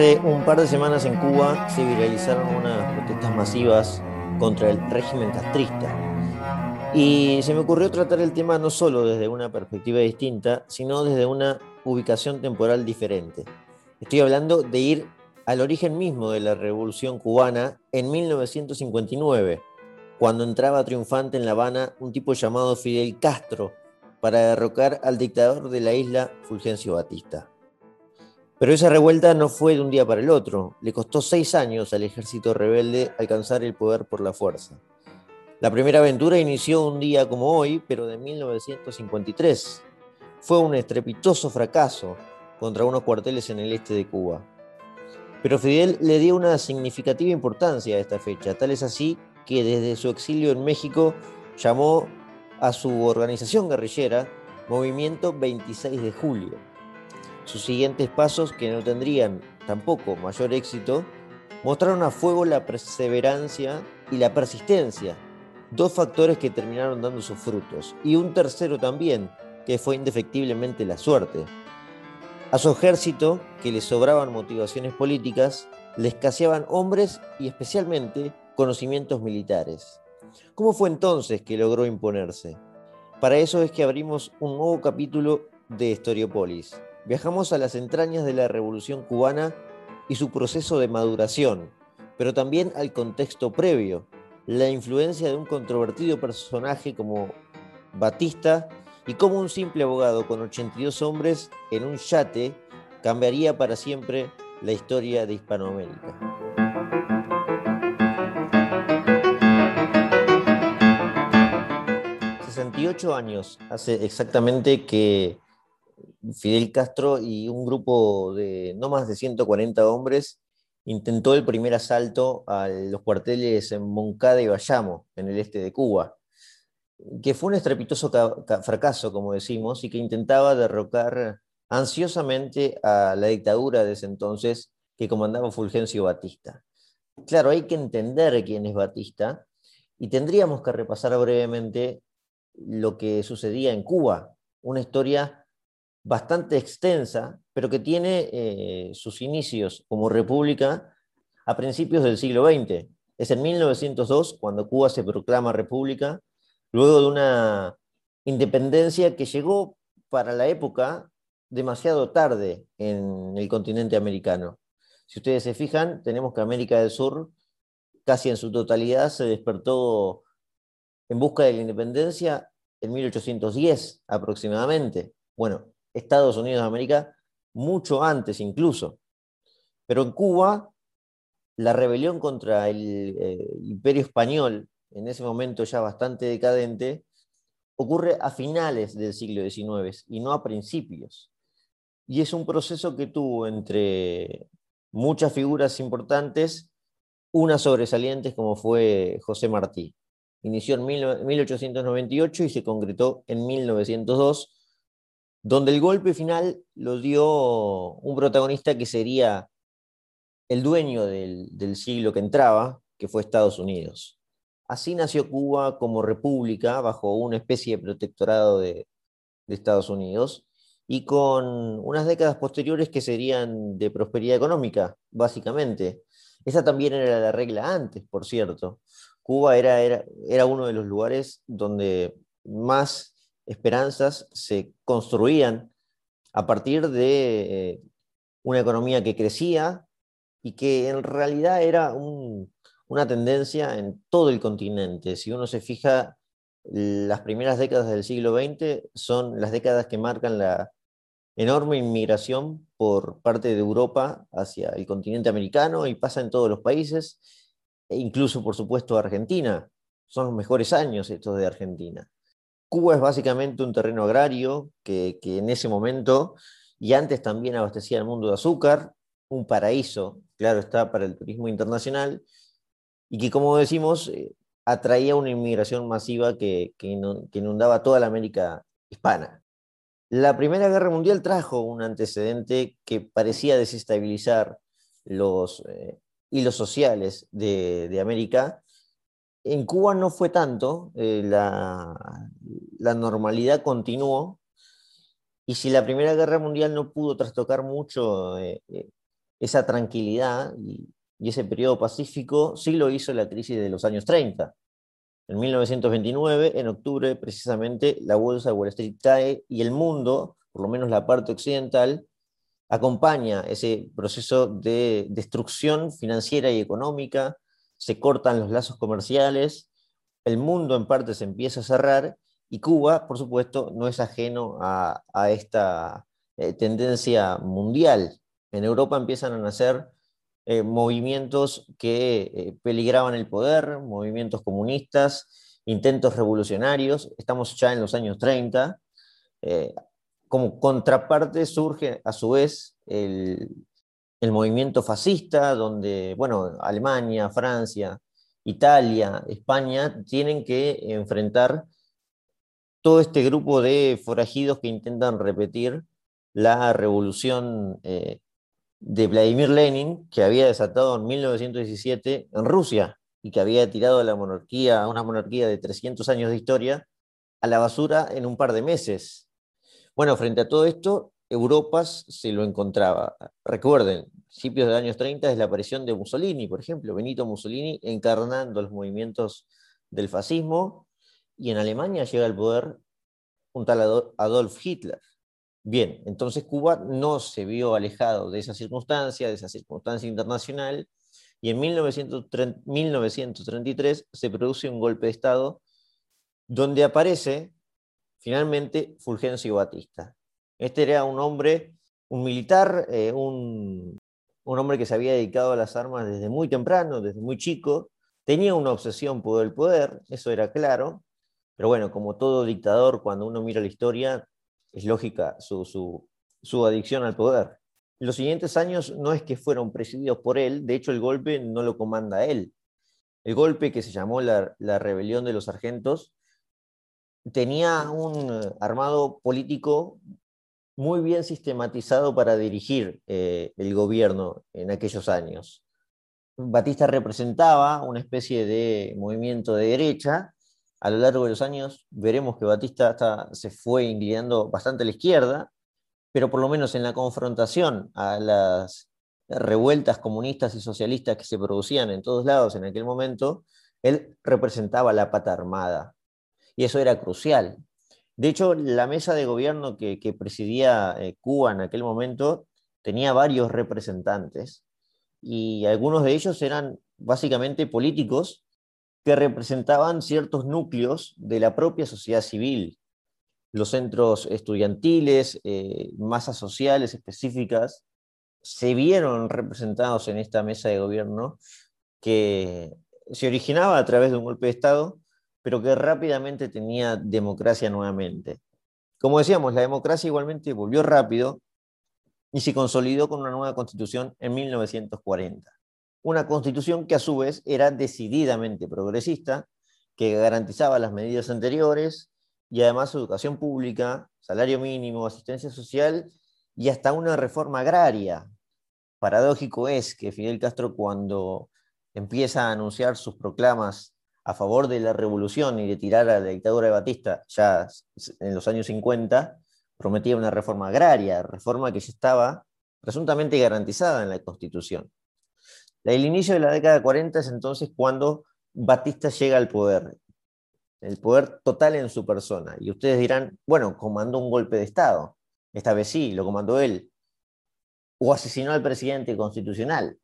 Hace un par de semanas en Cuba se viralizaron unas protestas masivas contra el régimen castrista. Y se me ocurrió tratar el tema no solo desde una perspectiva distinta, sino desde una ubicación temporal diferente. Estoy hablando de ir al origen mismo de la revolución cubana en 1959, cuando entraba triunfante en La Habana un tipo llamado Fidel Castro para derrocar al dictador de la isla Fulgencio Batista. Pero esa revuelta no fue de un día para el otro. Le costó seis años al ejército rebelde alcanzar el poder por la fuerza. La primera aventura inició un día como hoy, pero de 1953. Fue un estrepitoso fracaso contra unos cuarteles en el este de Cuba. Pero Fidel le dio una significativa importancia a esta fecha, tal es así que desde su exilio en México llamó a su organización guerrillera Movimiento 26 de Julio sus siguientes pasos, que no tendrían tampoco mayor éxito, mostraron a fuego la perseverancia y la persistencia, dos factores que terminaron dando sus frutos, y un tercero también, que fue indefectiblemente la suerte. A su ejército, que le sobraban motivaciones políticas, le escaseaban hombres y especialmente conocimientos militares. ¿Cómo fue entonces que logró imponerse? Para eso es que abrimos un nuevo capítulo de Historiopolis, Viajamos a las entrañas de la Revolución cubana y su proceso de maduración, pero también al contexto previo, la influencia de un controvertido personaje como Batista y cómo un simple abogado con 82 hombres en un yate cambiaría para siempre la historia de Hispanoamérica. ...68 años hace exactamente que Fidel Castro y un grupo de no más de 140 hombres intentó el primer asalto a los cuarteles en Moncada y Bayamo, en el este de Cuba, que fue un estrepitoso fracaso, como decimos, y que intentaba derrocar ansiosamente a la dictadura de ese entonces que comandaba Fulgencio Batista. Claro, hay que entender quién es Batista y tendríamos que repasar brevemente lo que sucedía en Cuba, una historia bastante extensa, pero que tiene eh, sus inicios como república a principios del siglo XX. Es en 1902 cuando Cuba se proclama república, luego de una independencia que llegó para la época demasiado tarde en el continente americano. Si ustedes se fijan, tenemos que América del Sur casi en su totalidad se despertó en busca de la independencia en 1810 aproximadamente. Bueno, Estados Unidos de América mucho antes incluso. Pero en Cuba, la rebelión contra el eh, imperio español, en ese momento ya bastante decadente, ocurre a finales del siglo XIX y no a principios. Y es un proceso que tuvo entre muchas figuras importantes, unas sobresalientes como fue José Martí. Inició en 1898 y se concretó en 1902 donde el golpe final lo dio un protagonista que sería el dueño del, siglo que entraba, que fue Estados Unidos. Así nació Cuba como república bajo una especie de protectorado de, de Estados Unidos y con unas décadas posteriores que serían de prosperidad económica, básicamente. Esa también era la regla antes, por cierto. Cuba era, era, era uno de los lugares donde más esperanzas se construían a partir de eh, una economía que crecía y que en realidad era una tendencia en todo el continente. Si uno se fija, las primeras décadas del siglo XX son las décadas que marcan la enorme inmigración por parte de Europa hacia el continente americano y pasa en todos los países, e incluso por supuesto Argentina. Son los mejores años estos de Argentina. Cuba es básicamente un terreno agrario que, en ese momento y antes también abastecía el mundo de azúcar, un paraíso, claro está, para el turismo internacional, y que como decimos, eh, atraía una inmigración masiva que, inundaba toda la América hispana. La Primera Guerra Mundial trajo un antecedente que parecía desestabilizar los eh, hilos sociales de América, en Cuba no fue tanto, eh, la, normalidad continuó, y si la Primera Guerra Mundial no pudo trastocar mucho eh, eh, esa tranquilidad y, ese periodo pacífico sí lo hizo la crisis de los años 30. En 1929, en octubre, precisamente, la bolsa de Wall Street cae y el mundo, por lo menos la parte occidental, acompaña ese proceso de destrucción financiera y económica, se cortan los lazos comerciales, el mundo en parte se empieza a cerrar y Cuba, por supuesto, no es ajeno a, esta eh, tendencia mundial. En Europa empiezan a nacer eh, movimientos que eh, peligraban el poder, movimientos comunistas, intentos revolucionarios. Estamos ya en los años 30. como contraparte surge a su vez el, el movimiento fascista, donde, bueno, Alemania, Francia, Italia, España, tienen que enfrentar todo este grupo de forajidos que intentan repetir la revolución eh, de Vladimir Lenin, que había desatado en 1917 en Rusia y que había tirado a la monarquía, a una monarquía de 300 años de historia, a la basura en un par de meses. Bueno, frente a todo esto, Europa se lo encontraba. Recuerden, principios de los años 30 es la aparición de Mussolini, por ejemplo, Benito Mussolini encarnando los movimientos del fascismo, y en Alemania llega al poder un tal Adolf Hitler. Bien, entonces Cuba no se vio alejado de esa circunstancia, de esa circunstancia internacional, y en 1933 se produce un golpe de Estado donde aparece finalmente Fulgencio Batista. Este era un hombre, un militar, eh, un, un hombre que se había dedicado a las armas desde muy temprano, desde muy chico, tenía una obsesión por el poder, eso era claro, pero bueno, como todo dictador, cuando uno mira la historia, es lógica su, adicción al poder. Los siguientes años no es que fueron presididos por él, de hecho el golpe no lo comanda él. El golpe que se llamó la, rebelión de los sargentos tenía un eh, armado político muy bien sistematizado para dirigir eh, el gobierno en aquellos años. Batista representaba una especie de movimiento de derecha a lo largo de los años veremos que Batista se fue inclinando bastante a la izquierda, pero por lo menos en la confrontación a las revueltas comunistas y socialistas que se producían en todos lados en aquel momento, él representaba la pata armada. Y eso era crucial. De hecho, la mesa de gobierno que, presidía eh, Cuba en aquel momento tenía varios representantes y algunos de ellos eran básicamente políticos que representaban ciertos núcleos de la propia sociedad civil, los centros estudiantiles, eh, masas sociales específicas, se vieron representados en esta mesa de gobierno que se originaba a través de un golpe de Estado, pero que rápidamente tenía democracia nuevamente. Como decíamos, la democracia igualmente volvió rápido y se consolidó con una nueva constitución en 1940 una constitución que a su vez era decididamente progresista, que garantizaba las medidas anteriores y además educación pública, salario mínimo, asistencia social y hasta una reforma agraria. Paradójico es que Fidel Castro cuando empieza a anunciar sus proclamas a favor de la revolución y de tirar a la dictadura de Batista ya en los años 50, prometía una reforma agraria, reforma que ya estaba presuntamente garantizada en la Constitución. El inicio de la década 40 es entonces cuando Batista llega al poder, el poder total en su persona. Y ustedes dirán, bueno, comandó un golpe de Estado. Esta vez sí, lo comandó él. O asesinó al presidente constitucional.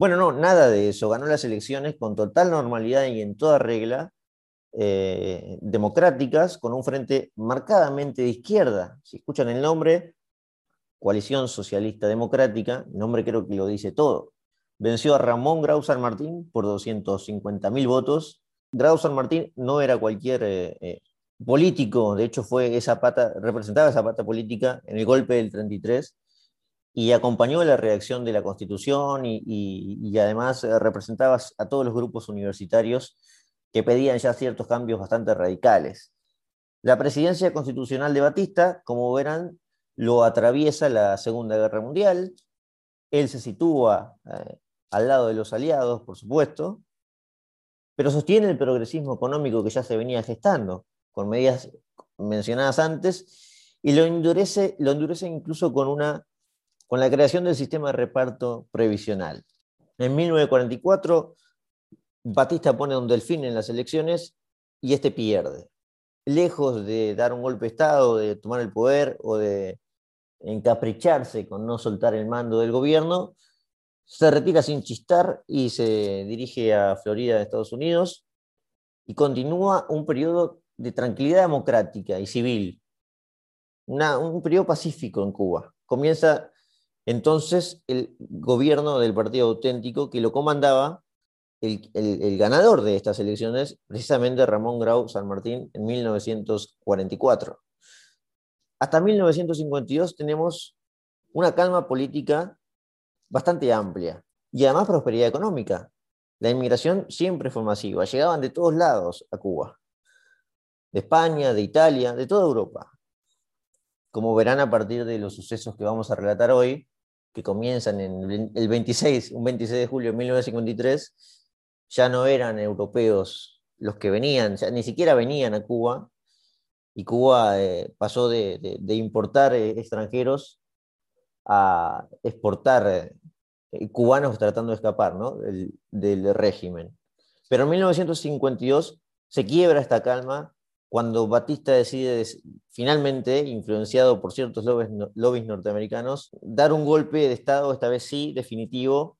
Bueno, no, nada de eso. Ganó las elecciones con total normalidad y en toda regla, eh, democráticas, con un frente marcadamente de izquierda. Si escuchan el nombre, Coalición Socialista Democrática, el nombre creo que lo dice todo venció a Ramón Grau San Martín por 250.000 votos. Grau San Martín no era cualquier eh, eh, político, de hecho fue esa pata, representaba esa pata política en el golpe del 33 y acompañó la reacción de la Constitución y, además eh, representaba a todos los grupos universitarios que pedían ya ciertos cambios bastante radicales. La presidencia constitucional de Batista, como verán, lo atraviesa la Segunda Guerra Mundial. Él se sitúa al lado de los aliados, por supuesto, pero sostiene el progresismo económico que ya se venía gestando, con medidas mencionadas antes, y lo endurece, lo endurece incluso con una con la creación del sistema de reparto previsional. En 1944, Batista pone un delfín en las elecciones y este pierde. Lejos de dar un golpe de Estado, de tomar el poder o de encapricharse con no soltar el mando del gobierno, se retira sin chistar y se dirige a Florida, Estados Unidos, y continúa un periodo de tranquilidad democrática y civil, un periodo pacífico en Cuba. Comienza entonces el gobierno del Partido Auténtico que lo comandaba el, ganador de estas elecciones, precisamente Ramón Grau San Martín, en 1944. Hasta 1952 tenemos una calma política bastante amplia y además prosperidad económica. La inmigración siempre fue masiva, llegaban de todos lados a Cuba, de España, de Italia, de toda Europa. Como verán a partir de los sucesos que vamos a relatar hoy, que comienzan en el 26, un 26 de julio de 1953, ya no eran europeos los que venían, ni siquiera venían a Cuba, y Cuba eh, pasó de, importar eh, extranjeros a exportar eh, cubanos tratando de escapar del, del, régimen. Pero en 1952 se quiebra esta calma cuando Batista decide, finalmente, influenciado por ciertos lobbies, norteamericanos, dar un golpe de Estado, esta vez sí, definitivo,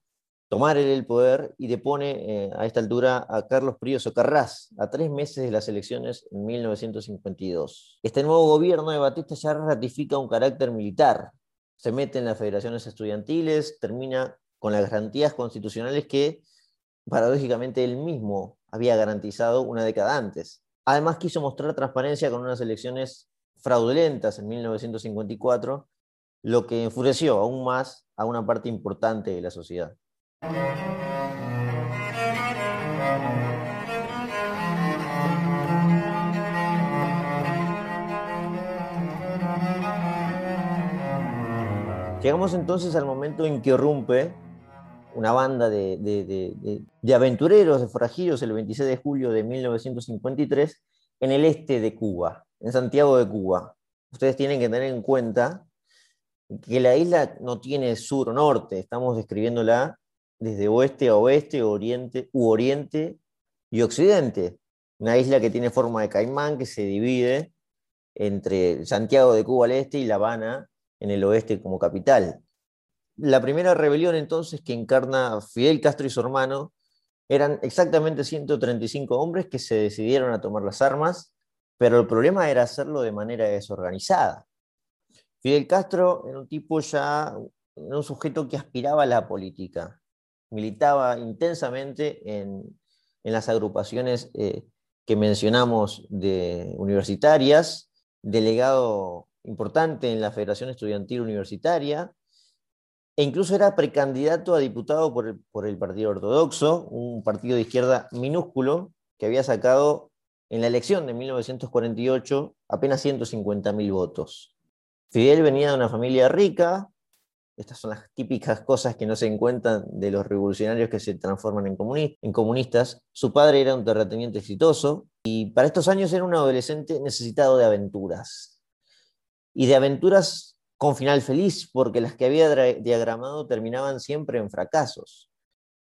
tomar el poder y depone eh, a esta altura a Carlos Prioso Carras a tres meses de las elecciones en 1952. Este nuevo gobierno de Batista ya ratifica un carácter militar, se mete en las federaciones estudiantiles, termina con las garantías constitucionales que paradójicamente él mismo había garantizado una década antes. Además quiso mostrar transparencia con unas elecciones fraudulentas en 1954, lo que enfureció aún más a una parte importante de la sociedad. Llegamos entonces al momento en que irrumpe una banda de, aventureros, de forajidos, el 26 de julio de 1953, en el este de Cuba, en Santiago de Cuba. Ustedes tienen que tener en cuenta que la isla no tiene sur o norte, estamos describiéndola desde oeste a oeste, oriente u oriente y occidente. Una isla que tiene forma de caimán que se divide entre Santiago de Cuba al este y La Habana en el oeste como capital. La primera rebelión entonces que encarna Fidel Castro y su hermano eran exactamente 135 hombres que se decidieron a tomar las armas, pero el problema era hacerlo de manera desorganizada. Fidel Castro era un tipo ya, un sujeto que aspiraba a la política, militaba intensamente en, las agrupaciones eh, que mencionamos de universitarias, delegado importante en la Federación Estudiantil Universitaria, e incluso era precandidato a diputado por el, por el Partido Ortodoxo, un partido de izquierda minúsculo que había sacado en la elección de 1948 apenas 150.000 votos. Fidel venía de una familia rica, estas son las típicas cosas que no se encuentran de los revolucionarios que se transforman en, comunistas. Su padre era un terrateniente exitoso y para estos años era un adolescente necesitado de aventuras. Y de aventuras con final feliz, porque las que había diagramado terminaban siempre en fracasos.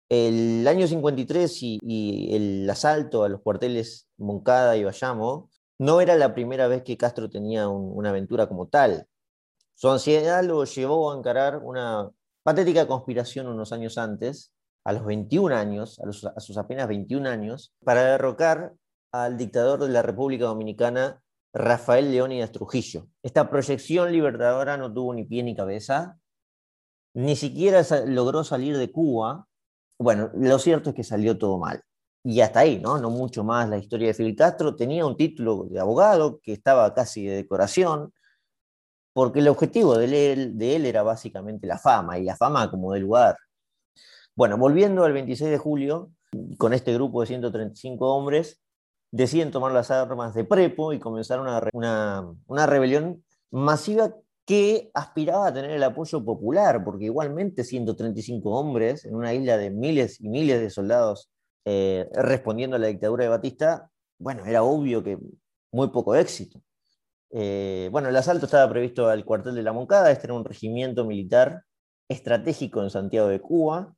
El año 53 y, el asalto a los cuarteles Moncada y Bayamo no era la primera vez que Castro tenía una aventura como tal. Su ansiedad lo llevó a encarar una patética conspiración unos años antes, a los 21 años, a, sus apenas 21 años, para derrocar al dictador de la República Dominicana, Rafael Leónidas Trujillo. Esta proyección libertadora no tuvo ni pie ni cabeza, ni siquiera logró salir de Cuba. Bueno, lo cierto es que salió todo mal. Y hasta ahí, ¿no? No mucho más la historia de Fidel Castro. Tenía un título de abogado que estaba casi de decoración, porque el objetivo de él, de él era básicamente la fama, y la fama como del lugar. Bueno, volviendo al 26 de julio, con este grupo de 135 hombres, deciden tomar las armas de Prepo y comenzar una, una, una rebelión masiva que aspiraba a tener el apoyo popular, porque igualmente 135 hombres en una isla de miles y miles de soldados eh, respondiendo a la dictadura de Batista, bueno, era obvio que muy poco éxito. Eh, bueno, el asalto estaba previsto al cuartel de la Moncada, este era un regimiento militar estratégico en Santiago de Cuba.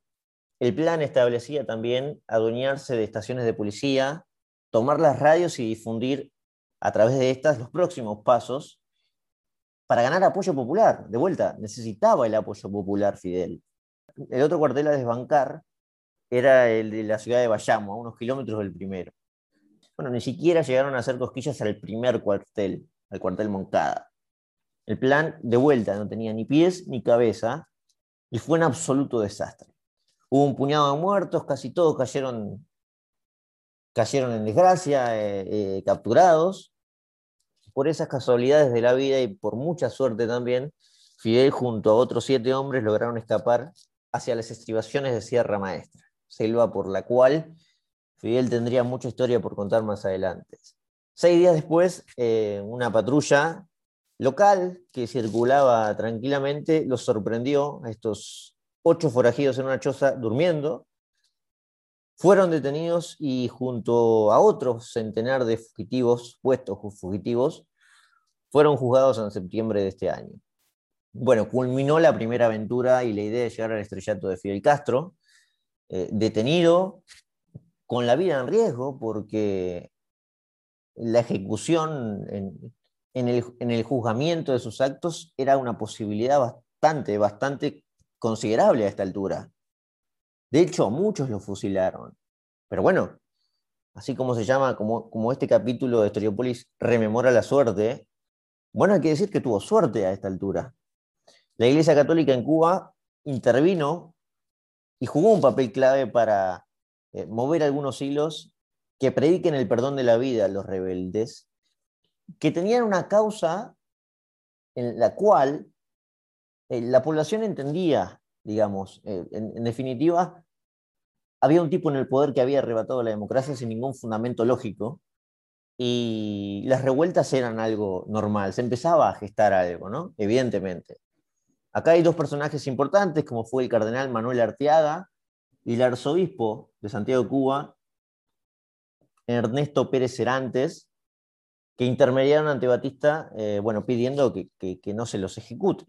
El plan establecía también adueñarse de estaciones de policía, tomar las radios y difundir a través de estas los próximos pasos para ganar apoyo popular. De vuelta, necesitaba el apoyo popular Fidel. El otro cuartel a desbancar era el de la ciudad de Bayamo, a unos kilómetros del primero. Bueno, ni siquiera llegaron a hacer cosquillas al primer cuartel, al cuartel Moncada. El plan, de vuelta, no tenía ni pies ni cabeza y fue un absoluto desastre. Hubo un puñado de muertos, casi todos cayeron, cayeron en desgracia, eh, eh, capturados. Por esas casualidades de la vida y por mucha suerte también, Fidel junto a otros siete hombres lograron escapar hacia las estribaciones de Sierra Maestra, selva por la cual Fidel tendría mucha historia por contar más adelante. Seis días después, eh, una patrulla local que circulaba tranquilamente los sorprendió a estos ocho forajidos en una choza durmiendo. Fueron detenidos y junto a otros centenar de fugitivos, puestos fugitivos, fueron juzgados en septiembre de este año. Bueno, culminó la primera aventura y la idea de llegar al estrellato de Fidel Castro, eh, detenido con la vida en riesgo porque la ejecución en, en el, juzgamiento de sus actos era una posibilidad bastante, bastante considerable a esta altura. De hecho, muchos lo fusilaron. Pero bueno, así como se llama, como, como este capítulo de Historiopolis rememora la suerte, bueno, hay que decir que tuvo suerte a esta altura. La Iglesia Católica en Cuba intervino y jugó un papel clave para eh, mover algunos hilos que prediquen el perdón de la vida a los rebeldes que tenían una causa en la cual eh, la población entendía, digamos, eh, en, definitiva, había un tipo en el poder que había arrebatado la democracia sin ningún fundamento lógico y las revueltas eran algo normal, se empezaba a gestar algo, ¿no? Evidentemente. Acá hay dos personajes importantes, como fue el cardenal Manuel Arteaga y el arzobispo de Santiago de Cuba, Ernesto Pérez Cerantes, que intermediaron ante Batista, eh, bueno, pidiendo que, no se los ejecute.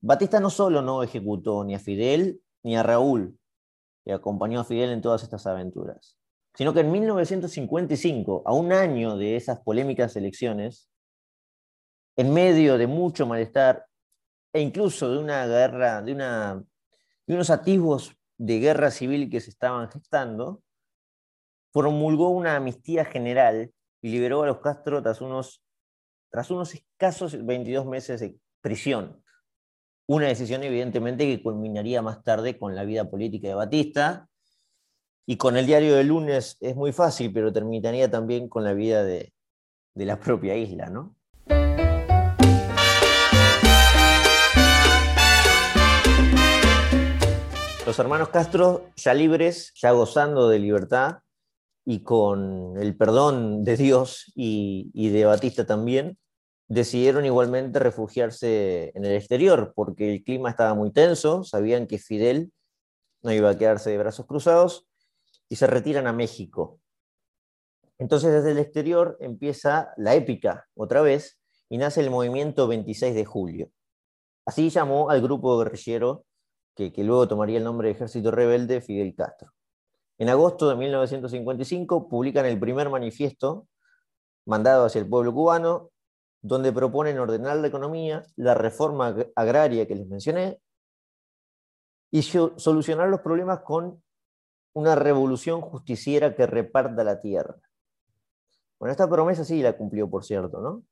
Batista no solo no ejecutó ni a Fidel ni a Raúl, que acompañó a Fidel en todas estas aventuras, sino que en 1955, a un año de esas polémicas elecciones, en medio de mucho malestar e incluso de una guerra, de, una, unos atisbos de guerra civil que se estaban gestando, promulgó una amnistía general y liberó a los Castro tras unos, tras unos escasos 22 meses de prisión. Una decisión evidentemente que culminaría más tarde con la vida política de Batista y con el diario de lunes es muy fácil, pero terminaría también con la vida de, de la propia isla, ¿no? Los hermanos Castro, ya libres, ya gozando de libertad, y con el perdón de Dios y, de Batista también, decidieron igualmente refugiarse en el exterior, porque el clima estaba muy tenso, sabían que Fidel no iba a quedarse de brazos cruzados, y se retiran a México. Entonces desde el exterior empieza la épica otra vez y nace el movimiento 26 de julio. Así llamó al grupo guerrillero que, que luego tomaría el nombre de Ejército Rebelde Fidel Castro. En agosto de 1955 publican el primer manifiesto mandado hacia el pueblo cubano, donde proponen ordenar la economía, la reforma agraria que les mencioné, y solucionar los problemas con una revolución justiciera que reparta la tierra. Bueno, esta promesa sí la cumplió, por cierto, ¿no?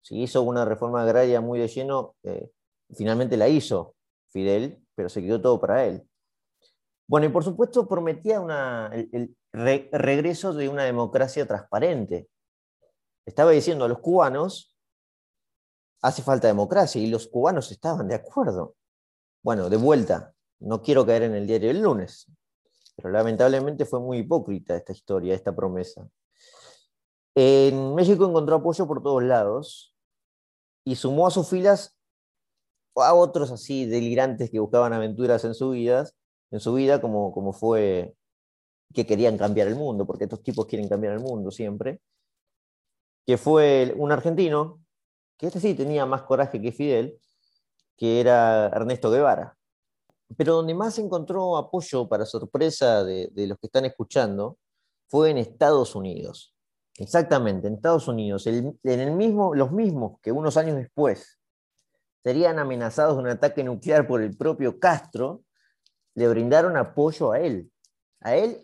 Si hizo una reforma agraria muy de lleno, eh, finalmente la hizo Fidel, pero se quedó todo para él. Bueno, y por supuesto prometía el, regreso de una democracia transparente. Estaba diciendo a los cubanos, hace falta democracia, y los cubanos estaban de acuerdo. Bueno, de vuelta, no quiero caer en el diario del lunes, pero lamentablemente fue muy hipócrita esta historia, esta promesa. En México encontró apoyo por todos lados y sumó a sus filas a otros así delirantes que buscaban aventuras en su vida, en su vida, como, como fue que querían cambiar el mundo, porque estos tipos quieren cambiar el mundo siempre, que fue un argentino, que este sí tenía más coraje que Fidel, que era Ernesto Guevara. Pero donde más encontró apoyo, para sorpresa de, los que están escuchando, fue en Estados Unidos. Exactamente, en Estados Unidos. en el mismo, los mismos que unos años después serían amenazados de un ataque nuclear por el propio Castro, le brindaron apoyo a él. A él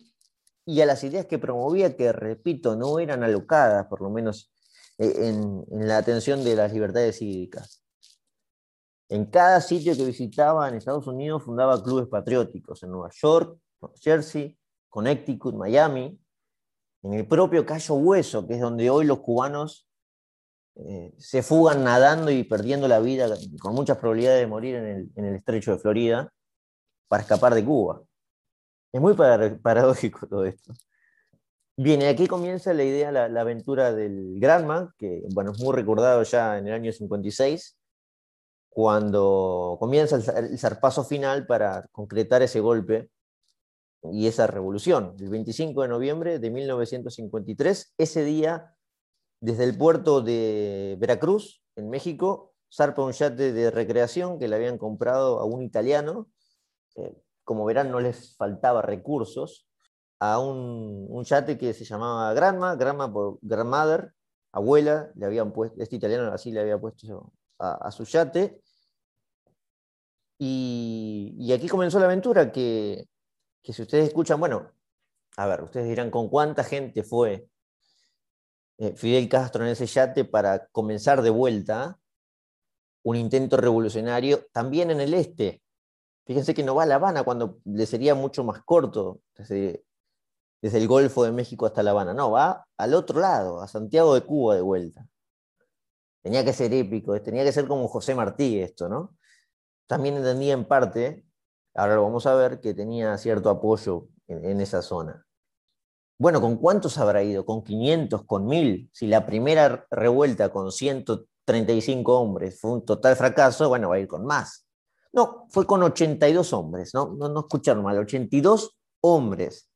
y a las ideas que promovía, que repito, no eran alocadas, por lo menos en, en la atención de las libertades cívicas. En cada sitio que visitaba en Estados Unidos fundaba clubes patrióticos, en Nueva York, Jersey, Connecticut, Miami, en el propio Cayo Hueso, que es donde hoy los cubanos eh, se fugan nadando y perdiendo la vida con muchas probabilidades de morir en el estrecho de Florida para escapar de Cuba. Es muy paradójico todo esto. Bien, aquí comienza la idea, la, aventura del Granma, que bueno, es muy recordado ya en el año 56, cuando comienza el, zarpazo final para concretar ese golpe y esa revolución. El 25 de noviembre de 1953, ese día, desde el puerto de Veracruz, en México, zarpa un yate de recreación que le habían comprado a un italiano, como verán, no les faltaba recursos, a un, un yate que se llamaba Granma, Granma por Grandmother, abuela, le habían puesto, este italiano así le había puesto a, su yate. Y, aquí comenzó la aventura que, que si ustedes escuchan, bueno, a ver, ustedes dirán con cuánta gente fue eh, Fidel Castro en ese yate para comenzar de vuelta un intento revolucionario también en el este, Fíjense que no va a La Habana cuando le sería mucho más corto desde, el Golfo de México hasta La Habana. No, va al otro lado, a Santiago de Cuba de vuelta. Tenía que ser épico, tenía que ser como José Martí esto, ¿no? También entendía en parte, ahora lo vamos a ver, que tenía cierto apoyo en, esa zona. Bueno, ¿con cuántos habrá ido? ¿Con 500? ¿Con 1000? Si la primera revuelta con 135 hombres fue un total fracaso, bueno, va a ir con más. No, fue con 82 hombres. No, no escucharon mal, 82 hombres.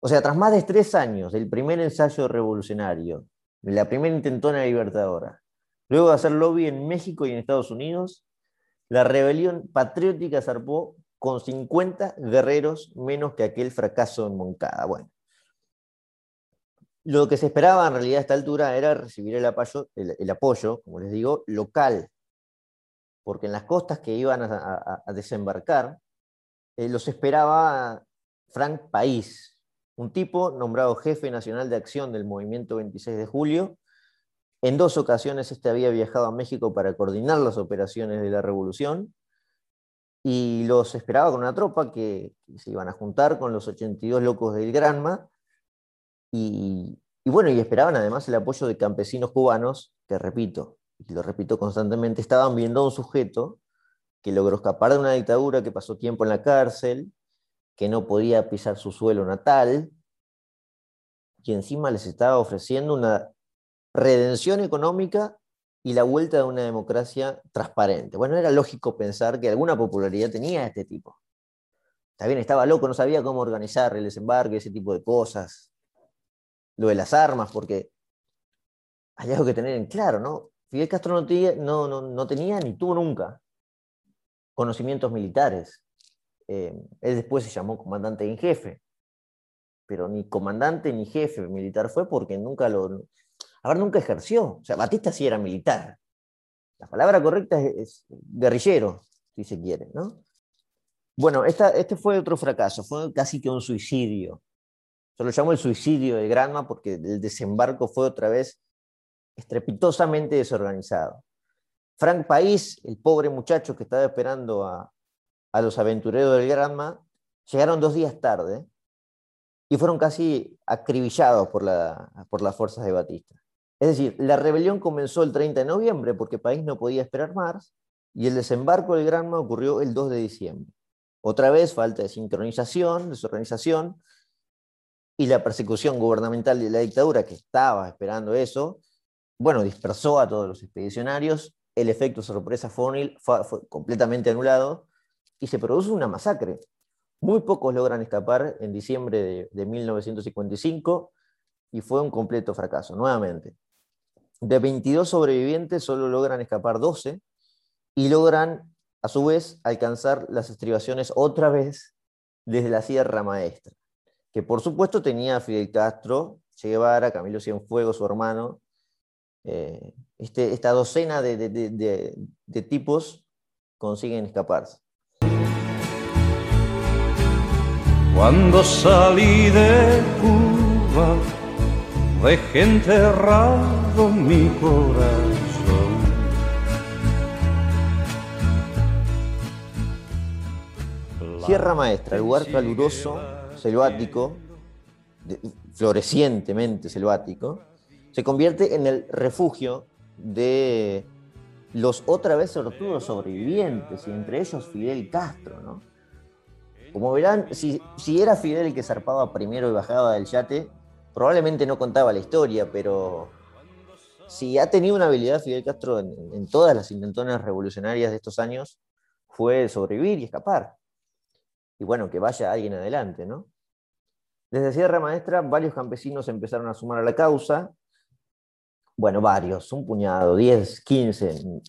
O sea, tras más de tres años del primer ensayo revolucionario, de la primera intentona libertadora, luego de hacer lobby en México y en Estados Unidos, la rebelión patriótica zarpó con 50 guerreros menos que aquel fracaso en Moncada. Bueno, lo que se esperaba en realidad a esta altura era recibir el apoyo, el apoyo como les digo, local, porque en las costas que iban a, desembarcar eh, los esperaba Frank País, un tipo nombrado jefe nacional de acción del movimiento 26 de julio. En dos ocasiones este había viajado a México para coordinar las operaciones de la revolución y los esperaba con una tropa que, se iban a juntar con los 82 locos del Granma y, y bueno, y esperaban además el apoyo de campesinos cubanos, que repito, y lo repito constantemente, estaban viendo a un sujeto que logró escapar de una dictadura, que pasó tiempo en la cárcel, que no podía pisar su suelo natal, que encima les estaba ofreciendo una redención económica y la vuelta de una democracia transparente. Bueno, era lógico pensar que alguna popularidad tenía este tipo. También estaba loco, no sabía cómo organizar el desembarque, ese tipo de cosas. Lo de las armas, porque hay algo que tener en claro, ¿no? Fidel Castro no tenía, no, no, tenía ni tuvo nunca conocimientos militares. Eh, él después se llamó comandante en jefe, pero ni comandante ni jefe militar fue porque nunca lo... A ver, nunca ejerció. O sea, Batista sí era militar. La palabra correcta es, guerrillero, si se quiere, ¿no? Bueno, esta, este fue otro fracaso, fue casi que un suicidio. Se lo llamo el suicidio de Granma porque el desembarco fue otra vez estrepitosamente desorganizado. Frank País, el pobre muchacho que estaba esperando a, los aventureros del Granma, llegaron dos días tarde y fueron casi acribillados por, por las fuerzas de Batista. Es decir, la rebelión comenzó el 30 de noviembre porque País no podía esperar más y el desembarco del Granma ocurrió el 2 de diciembre. Otra vez falta de sincronización, desorganización y la persecución gubernamental de la dictadura que estaba esperando eso, bueno, dispersó a todos los expedicionarios, el efecto sorpresa fue, completamente anulado y se produce una masacre. Muy pocos logran escapar en diciembre de, de 1955 y fue un completo fracaso, nuevamente. De 22 sobrevivientes solo logran escapar 12 y logran, a su vez, alcanzar las estribaciones otra vez desde la Sierra Maestra, que por supuesto tenía Fidel Castro, Che Guevara, Camilo Cienfuegos, su hermano, eh, este, esta docena de tipos consiguen escaparse. Cuando salí de Cuba, dejé enterrado mi corazón. Sierra Maestra, lugar caluroso, selvático, florecientemente selvático, se convierte en el refugio de los otra vez sortudos sobrevivientes, y entre ellos Fidel Castro, ¿no? Como verán, si, era Fidel el que zarpaba primero y bajaba del yate, probablemente no contaba la historia, pero si ha tenido una habilidad Fidel Castro en, todas las intentonas revolucionarias de estos años, fue sobrevivir y escapar. Y bueno, que vaya alguien adelante, ¿no? Desde Sierra Maestra, varios campesinos empezaron a sumar a la causa. Bueno, varios, un puñado, 10, 15.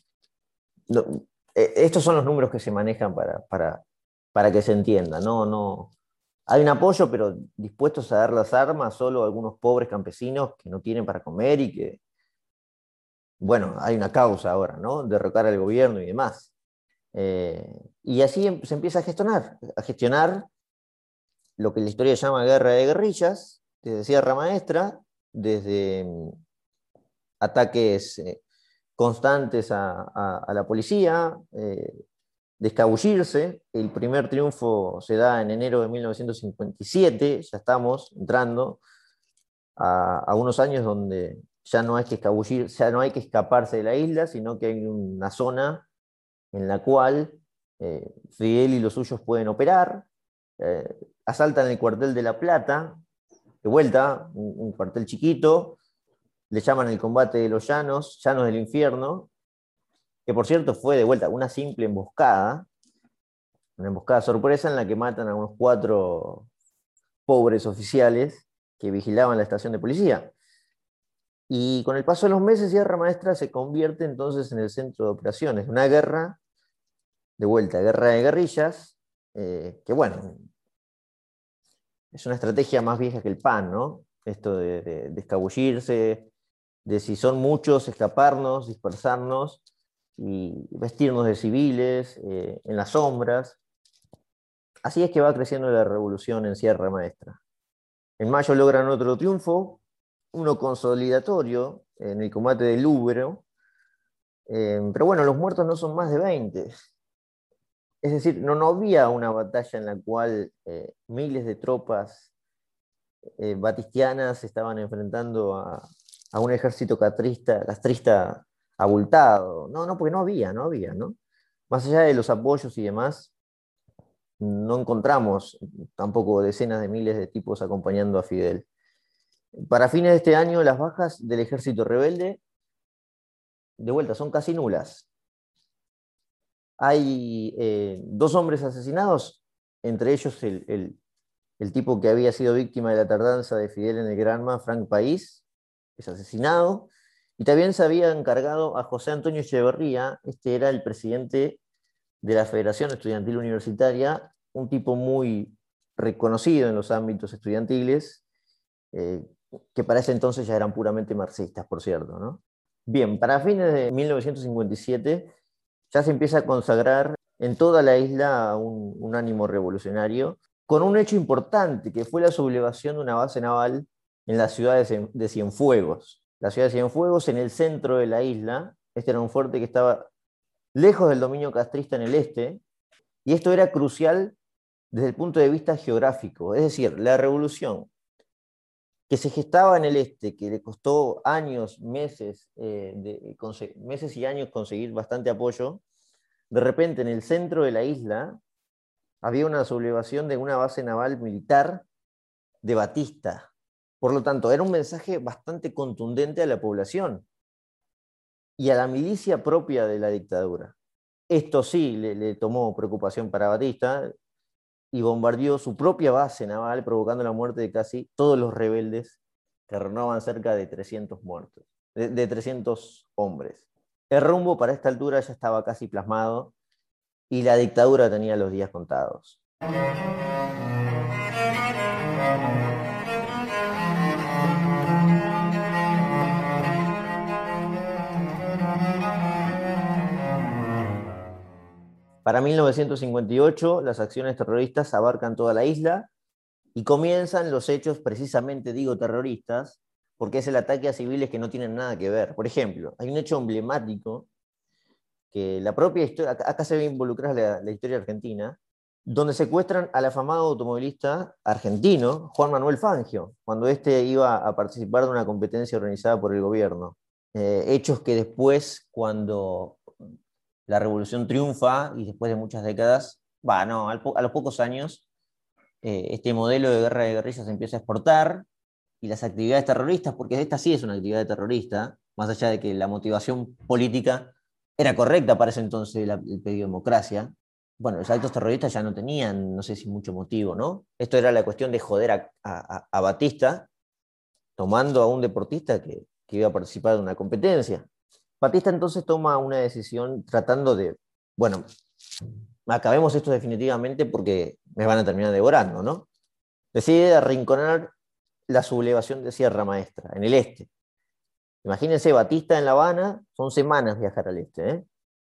Eh, estos son los números que se manejan para, para, para que se entienda. No, no. Hay un apoyo, pero dispuestos a dar las armas solo a algunos pobres campesinos que no tienen para comer y que, bueno, hay una causa ahora, ¿no? Derrocar al gobierno y demás. Eh, y así em, se empieza a gestionar, a gestionar lo que la historia llama guerra de guerrillas, desde Sierra Maestra, desde mm, ataques eh, constantes a, la policía, eh, de escabullirse. El primer triunfo se da en enero de 1957, ya estamos entrando a, unos años donde ya no hay que escabullir, ya no hay que escaparse de la isla, sino que hay una zona en la cual eh, Fidel y los suyos pueden operar. Eh, asaltan el cuartel de La Plata, de vuelta, un cuartel chiquito, le llaman el combate de los llanos, llanos del infierno, que por cierto fue de vuelta una simple emboscada, una emboscada sorpresa en la que matan a unos cuatro pobres oficiales que vigilaban la estación de policía. Y con el paso de los meses, Sierra Maestra se convierte entonces en el centro de operaciones, una guerra, de vuelta, guerra de guerrillas, eh, que bueno, es una estrategia más vieja que el PAN, ¿no? Esto de, de escabullirse, de si son muchos, escaparnos, dispersarnos y vestirnos de civiles eh, en las sombras. Así es que va creciendo la revolución en Sierra Maestra. En mayo logran otro triunfo, uno consolidatorio en el combate del Lúbero, eh, pero bueno, los muertos no son más de 20. Es decir, no, no había una batalla en la cual eh, miles de tropas batistianas estaban enfrentando a, a un ejército castrista, castrista abultado. No, no, porque no había, no había, ¿no? Más allá de los apoyos y demás, no encontramos tampoco decenas de miles de tipos acompañando a Fidel. Para fines de este año, las bajas del ejército rebelde, de vuelta, son casi nulas. Hay eh, dos hombres asesinados, entre ellos el, el, tipo que había sido víctima de la tardanza de Fidel en el Granma, Frank País, es asesinado. Y también se había encargado a José Antonio Echeverría, este era el presidente de la Federación Estudiantil Universitaria, un tipo muy reconocido en los ámbitos estudiantiles, eh, que para ese entonces ya eran puramente marxistas, por cierto. ¿no? Bien, para fines de 1957 ya se empieza a consagrar en toda la isla un, un ánimo revolucionario, con un hecho importante, que fue la sublevación de una base naval en la ciudad de Cienfuegos la ciudad de Cienfuegos, en el centro de la isla. Este era un fuerte que estaba lejos del dominio castrista en el este, y esto era crucial desde el punto de vista geográfico. Es decir, la revolución que se gestaba en el este, que le costó años, meses, eh, meses y años conseguir bastante apoyo, de repente en el centro de la isla había una sublevación de una base naval militar de Batista, por lo tanto, era un mensaje bastante contundente a la población y a la milicia propia de la dictadura. Esto sí le, tomó preocupación para Batista y bombardeó su propia base naval, provocando la muerte de casi todos los rebeldes, que renovaban cerca de 300 muertos, de, 300 hombres. El rumbo para esta altura ya estaba casi plasmado y la dictadura tenía los días contados. Para 1958, las acciones terroristas abarcan toda la isla y comienzan los hechos, precisamente digo terroristas, porque es el ataque a civiles que no tienen nada que ver. Por ejemplo, hay un hecho emblemático que la propia historia, acá se ve involucrada la, la historia argentina, donde secuestran al afamado automovilista argentino Juan Manuel Fangio, cuando éste iba a participar de una competencia organizada por el gobierno. Eh, hechos que después, cuando la revolución triunfa y después de muchas décadas, va, no, a los pocos años, eh, este modelo de guerra de guerrillas se empieza a exportar y las actividades terroristas, porque esta sí es una actividad terrorista, más allá de que la motivación política era correcta para ese entonces el, pedido de democracia. Bueno, los actos terroristas ya no tenían, no sé si mucho motivo, ¿no? Esto era la cuestión de joder a, Batista, tomando a un deportista que, que iba a participar de una competencia. Batista entonces toma una decisión tratando de, bueno, acabemos esto definitivamente porque me van a terminar devorando, ¿no? Decide arrinconar la sublevación de Sierra Maestra, en el este. Imagínense, Batista en La Habana, son semanas viajar al este. ¿eh?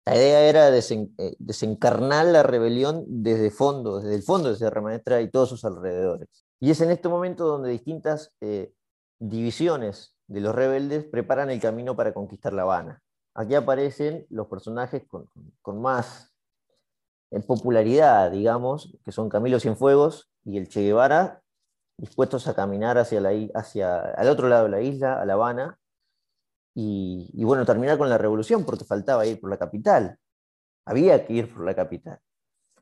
La idea era eh, desencarnar la rebelión desde, fondo, desde el fondo de Sierra Maestra y todos sus alrededores. Y es en este momento donde distintas eh, divisiones de los rebeldes preparan el camino para conquistar La Habana. Aquí aparecen los personajes con, más eh, popularidad, digamos, que son Camilo Cienfuegos y el Che Guevara, dispuestos a caminar hacia, la, hacia al otro lado de la isla, a La Habana, y, y, bueno, terminar con la revolución, porque faltaba ir por la capital. Había que ir por la capital.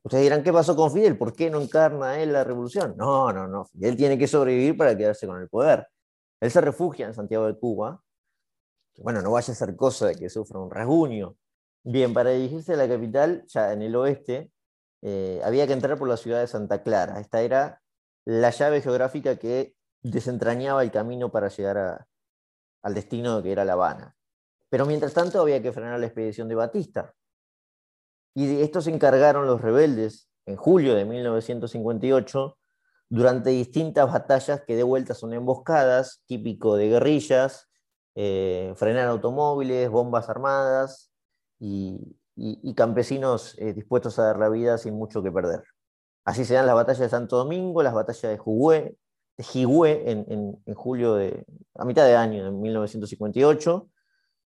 Ustedes dirán, ¿qué pasó con Fidel? ¿Por qué no encarna él la revolución? No, no, no. Fidel tiene que sobrevivir para quedarse con el poder. Él se refugia en Santiago de Cuba. bueno, no vaya a ser cosa de que sufra un rasguño. Bien, para dirigirse a la capital, ya en el oeste, eh, había que entrar por la ciudad de Santa Clara. Esta era la llave geográfica que desentrañaba el camino para llegar al destino que era La Habana. Pero mientras tanto había que frenar la expedición de Batista. Y de esto se encargaron los rebeldes en julio de 1958 durante distintas batallas que de vuelta son emboscadas, típico de guerrillas, eh, frenar automóviles, bombas armadas y, campesinos eh, dispuestos a dar la vida sin mucho que perder. Así se dan las batallas de Santo Domingo, las batallas de Jigüe, de en, julio de, a mitad de año, de 1958,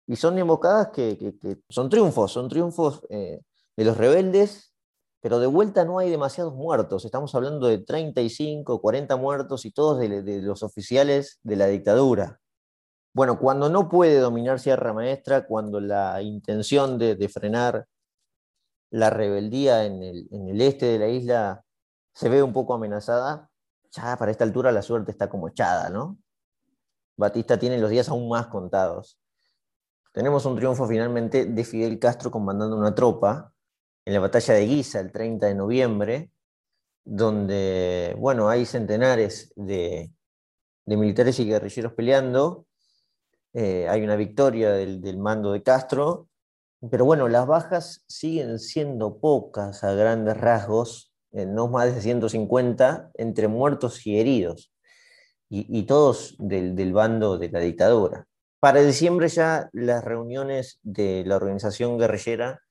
y son emboscadas que, son triunfos, son triunfos eh, de los rebeldes pero de vuelta no hay demasiados muertos. Estamos hablando de 35, 40 muertos y todos de, los oficiales de la dictadura. Bueno, cuando no puede dominar Sierra Maestra, cuando la intención de, frenar la rebeldía en el, este de la isla se ve un poco amenazada, ya para esta altura la suerte está como echada, ¿no? Batista tiene los días aún más contados. Tenemos un triunfo finalmente de Fidel Castro comandando una tropa en la batalla de Guisa el 30 de noviembre, donde, bueno, hay centenares de, militares y guerrilleros peleando, eh, hay una victoria del, mando de Castro, pero bueno, las bajas siguen siendo pocas a grandes rasgos, eh, no más de 150 entre muertos y heridos, y, todos del, del bando de la dictadura. Para diciembre ya las reuniones de la organización guerrillera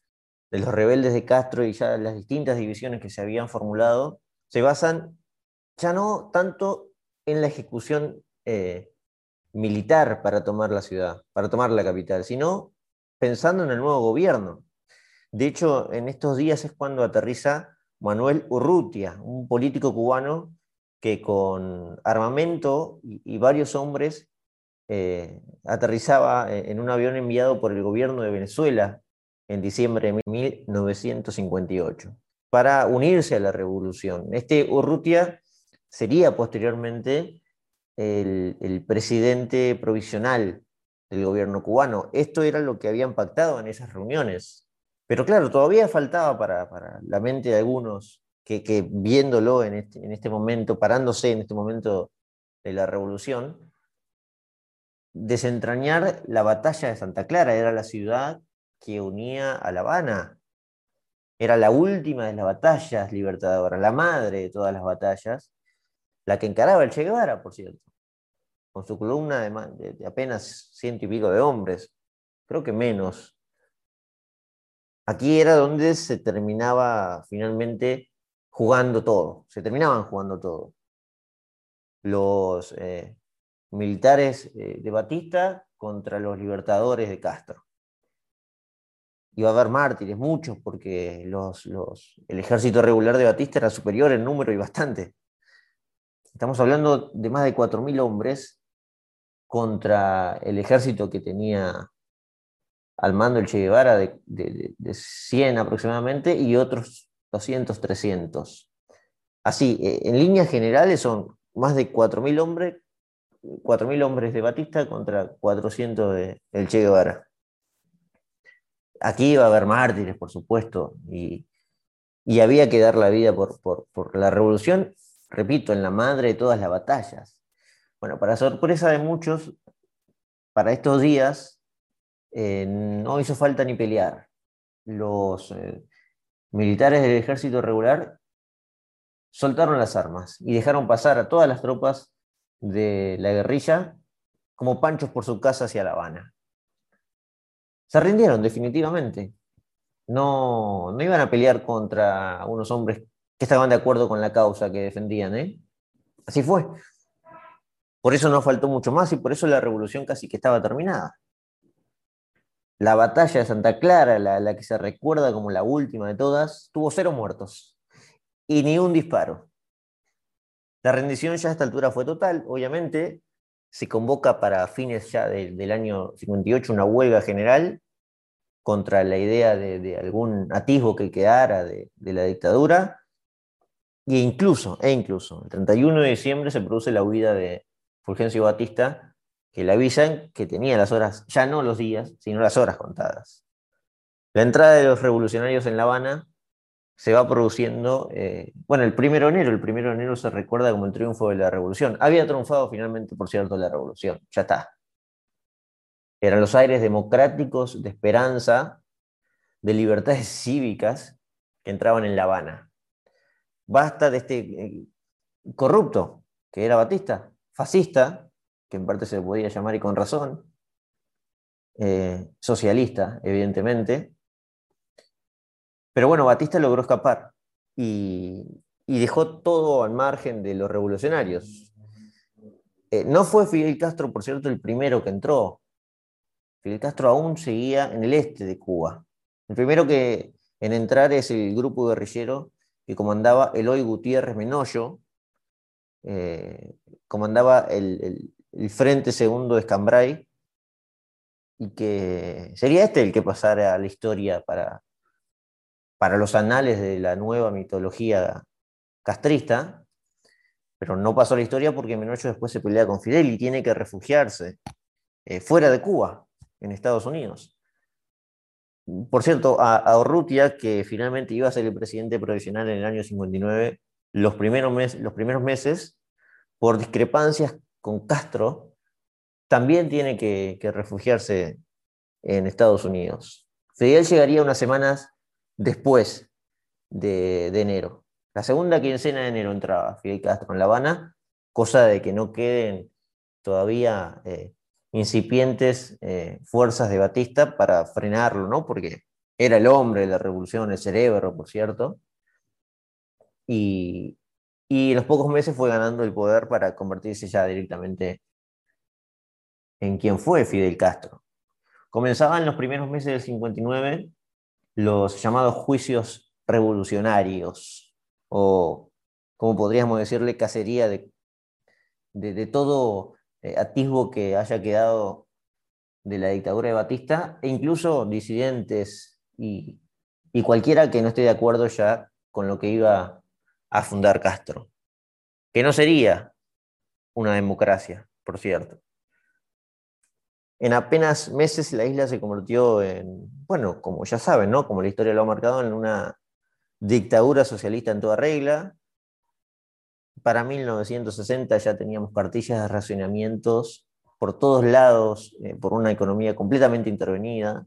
de los rebeldes de Castro y ya las distintas divisiones que se habían formulado, se basan ya no tanto en la ejecución eh, militar para tomar la ciudad, para tomar la capital, sino pensando en el nuevo gobierno. De hecho, en estos días es cuando aterriza Manuel Urrutia, un político cubano que con armamento y, varios hombres eh, aterrizaba en un avión enviado por el gobierno de Venezuela en diciembre de 1958 para unirse a la revolución. Este Urrutia sería posteriormente el, presidente provisional del gobierno cubano. Esto era lo que habían pactado en esas reuniones. Pero claro, todavía faltaba para, la mente de algunos que, viéndolo en este, en este momento, parándose en este momento de la revolución, desentrañar la batalla de Santa Clara, era la ciudad que unía a La Habana. Era la última de las batallas libertadoras, la madre de todas las batallas, la que encaraba el Che Guevara, por cierto, con su columna de, apenas ciento y pico de hombres, creo que menos. Aquí era donde se terminaba finalmente jugando todo, se terminaban jugando todo. Los eh, militares eh, de Batista contra los libertadores de Castro. Iba a haber mártires, muchos, porque los, el ejército regular de Batista era superior en número y bastante. Estamos hablando de más de 4.000 hombres contra el ejército que tenía al mando el Che Guevara de, de, de 100 aproximadamente y otros 200, 300. Así, eh, en líneas generales son más de 4.000 hombres, 4.000 hombres de Batista contra 400 de, del Che Guevara. Aquí iba a haber mártires, por supuesto, y, había que dar la vida por, la revolución, repito, en la madre de todas las batallas. Bueno, para sorpresa de muchos, para estos días eh, no hizo falta ni pelear. Los eh, militares del ejército regular soltaron las armas y dejaron pasar a todas las tropas de la guerrilla como panchos por su casa hacia La Habana. Se rindieron definitivamente. No, no iban a pelear contra unos hombres que estaban de acuerdo con la causa que defendían. ¿eh? Así fue. Por eso no faltó mucho más y por eso la revolución casi que estaba terminada. La batalla de Santa Clara, la, que se recuerda como la última de todas, tuvo cero muertos y ni un disparo. La rendición ya a esta altura fue total, obviamente. Se convoca para fines ya del año 58 una huelga general contra la idea de, algún atisbo que quedara de, de, la dictadura. E incluso, e incluso, el 31 de diciembre se produce la huida de Fulgencio Batista que le avisan que tenía las horas, ya no los días, sino las horas contadas. La entrada de los revolucionarios en La Habana se va produciendo, eh, bueno, el primero de enero, el primero de enero se recuerda como el triunfo de la revolución. Había triunfado finalmente, por cierto, la revolución, ya está. Eran los aires democráticos de esperanza, de libertades cívicas que entraban en La Habana. Basta de este eh, corrupto, que era Batista, fascista, que en parte se podía llamar y con razón, eh, socialista, evidentemente. Pero bueno, Batista logró escapar y, dejó todo al margen de los revolucionarios. Eh, no fue Fidel Castro, por cierto, el primero que entró. Fidel Castro aún seguía en el este de Cuba. El primero que en entrar es el grupo guerrillero que comandaba Eloy Gutiérrez Menoyo, eh, comandaba el, el Frente Segundo de Escambray, y que sería este el que pasara a la historia para, para los anales de la nueva mitología castrista, pero no pasó la historia porque Menocho después se pelea con Fidel y tiene que refugiarse eh, fuera de Cuba, en Estados Unidos. Por cierto, a, a, que finalmente iba a ser el presidente provisional en el año 59, los primeros, los primeros meses, por discrepancias con Castro, también tiene que, refugiarse en Estados Unidos. Fidel llegaría unas semanas después de, enero. La segunda quincena de enero entraba Fidel Castro en La Habana, cosa de que no queden todavía eh, incipientes eh, fuerzas de Batista para frenarlo, ¿no? Porque era el hombre de la revolución, el cerebro, por cierto. Y, y en los pocos meses fue ganando el poder para convertirse ya directamente en quien fue Fidel Castro. Comenzaban los primeros meses del 59 los llamados juicios revolucionarios, o como podríamos decirle, cacería de, de, todo eh, atisbo que haya quedado de la dictadura de Batista, e incluso disidentes y, y cualquiera que no esté de acuerdo ya con lo que iba a fundar Castro, que no sería una democracia, por cierto. En apenas meses la isla se convirtió en, bueno, como ya saben, ¿no? como la historia lo ha marcado, en una dictadura socialista en toda regla. Para 1960 ya teníamos cartillas de racionamientos por todos lados, eh, por una economía completamente intervenida.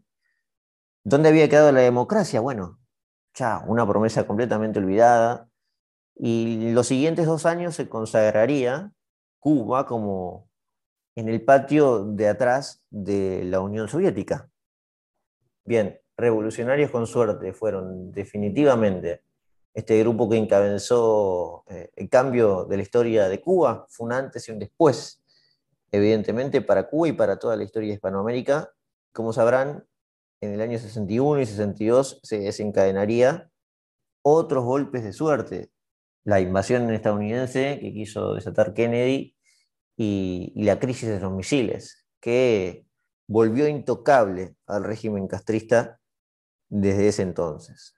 ¿Dónde había quedado la democracia? Bueno, ya, una promesa completamente olvidada. Y los siguientes dos años se consagraría Cuba como en el patio de atrás de la Unión Soviética. Bien, revolucionarios con suerte fueron definitivamente este grupo que encabezó eh, el cambio de la historia de Cuba, fue un antes y un después, evidentemente para Cuba y para toda la historia de Hispanoamérica. Como sabrán, en el año 61 y 62 se desencadenaría otros golpes de suerte. La invasión estadounidense que quiso desatar Kennedy y, la crisis de los misiles, que volvió intocable al régimen castrista desde ese entonces.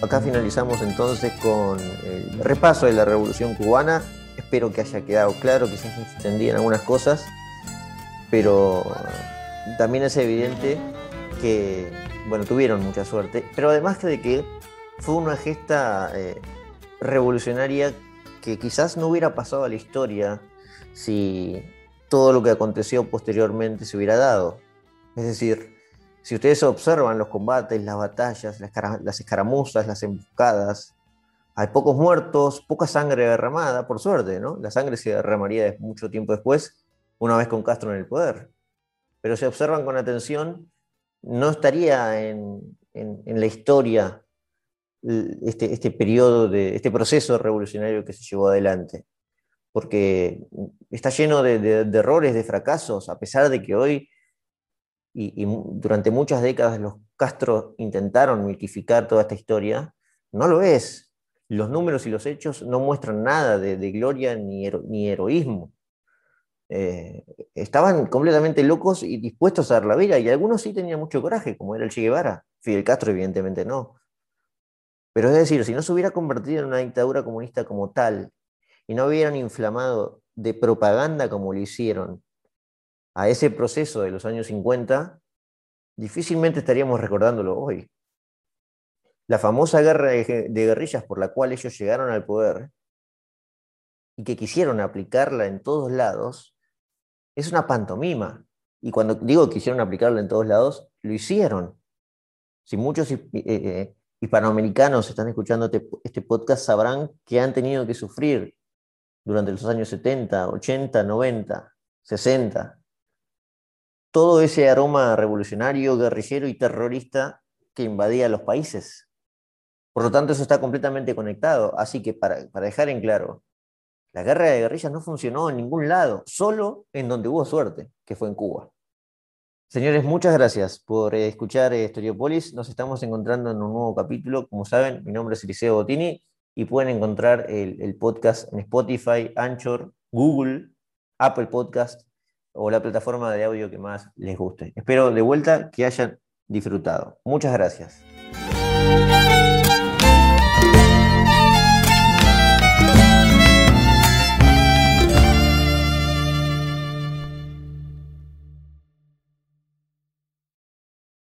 Acá finalizamos entonces con el repaso de la Revolución Cubana. Espero que haya quedado claro, quizás se extendían algunas cosas, pero también es evidente que, bueno, tuvieron mucha suerte, pero además de que fue una gesta eh, revolucionaria que quizás no hubiera pasado a la historia si todo lo que aconteció posteriormente se hubiera dado. Es decir, si ustedes observan los combates, las batallas, las, escaramuzas, las emboscadas, hay pocos muertos, poca sangre derramada, por suerte, ¿no? La sangre se derramaría mucho tiempo después, una vez con Castro en el poder. Pero si observan con atención, no estaría en, la historia este, este periodo, este proceso revolucionario que se llevó adelante porque está lleno de, errores, de fracasos, a pesar de que hoy y, durante muchas décadas los Castro intentaron mitificar toda esta historia, no lo es. Los números y los hechos no muestran nada de, gloria ni, heroísmo. Eh, estaban completamente locos y dispuestos a dar la vida, y algunos sí tenían mucho coraje, como era el Che Guevara. Fidel Castro, evidentemente, no. Pero es decir, si no se hubiera convertido en una dictadura comunista como tal, y no hubieran inflamado de propaganda como lo hicieron a ese proceso de los años 50, difícilmente estaríamos recordándolo hoy. La famosa guerra de guerrillas por la cual ellos llegaron al poder y que quisieron aplicarla en todos lados, es una pantomima. Y cuando digo que quisieron aplicarla en todos lados, lo hicieron. Si muchos eh, eh, hispanoamericanos están escuchando este, podcast, sabrán que han tenido que sufrir durante los años 70, 80, 90, 60. Todo ese aroma revolucionario, guerrillero y terrorista que invadía los países. Por lo tanto, eso está completamente conectado. Así que para, dejar en claro, la guerra de guerrillas no funcionó en ningún lado, solo en donde hubo suerte, que fue en Cuba. Señores, muchas gracias por escuchar Historiopolis. Nos estamos encontrando en un nuevo capítulo. Como saben, mi nombre es Eliseo Bottini y pueden encontrar el, podcast en Spotify, Anchor, Google, Apple Podcast o la plataforma de audio que más les guste. Espero de vuelta que hayan disfrutado. Muchas gracias.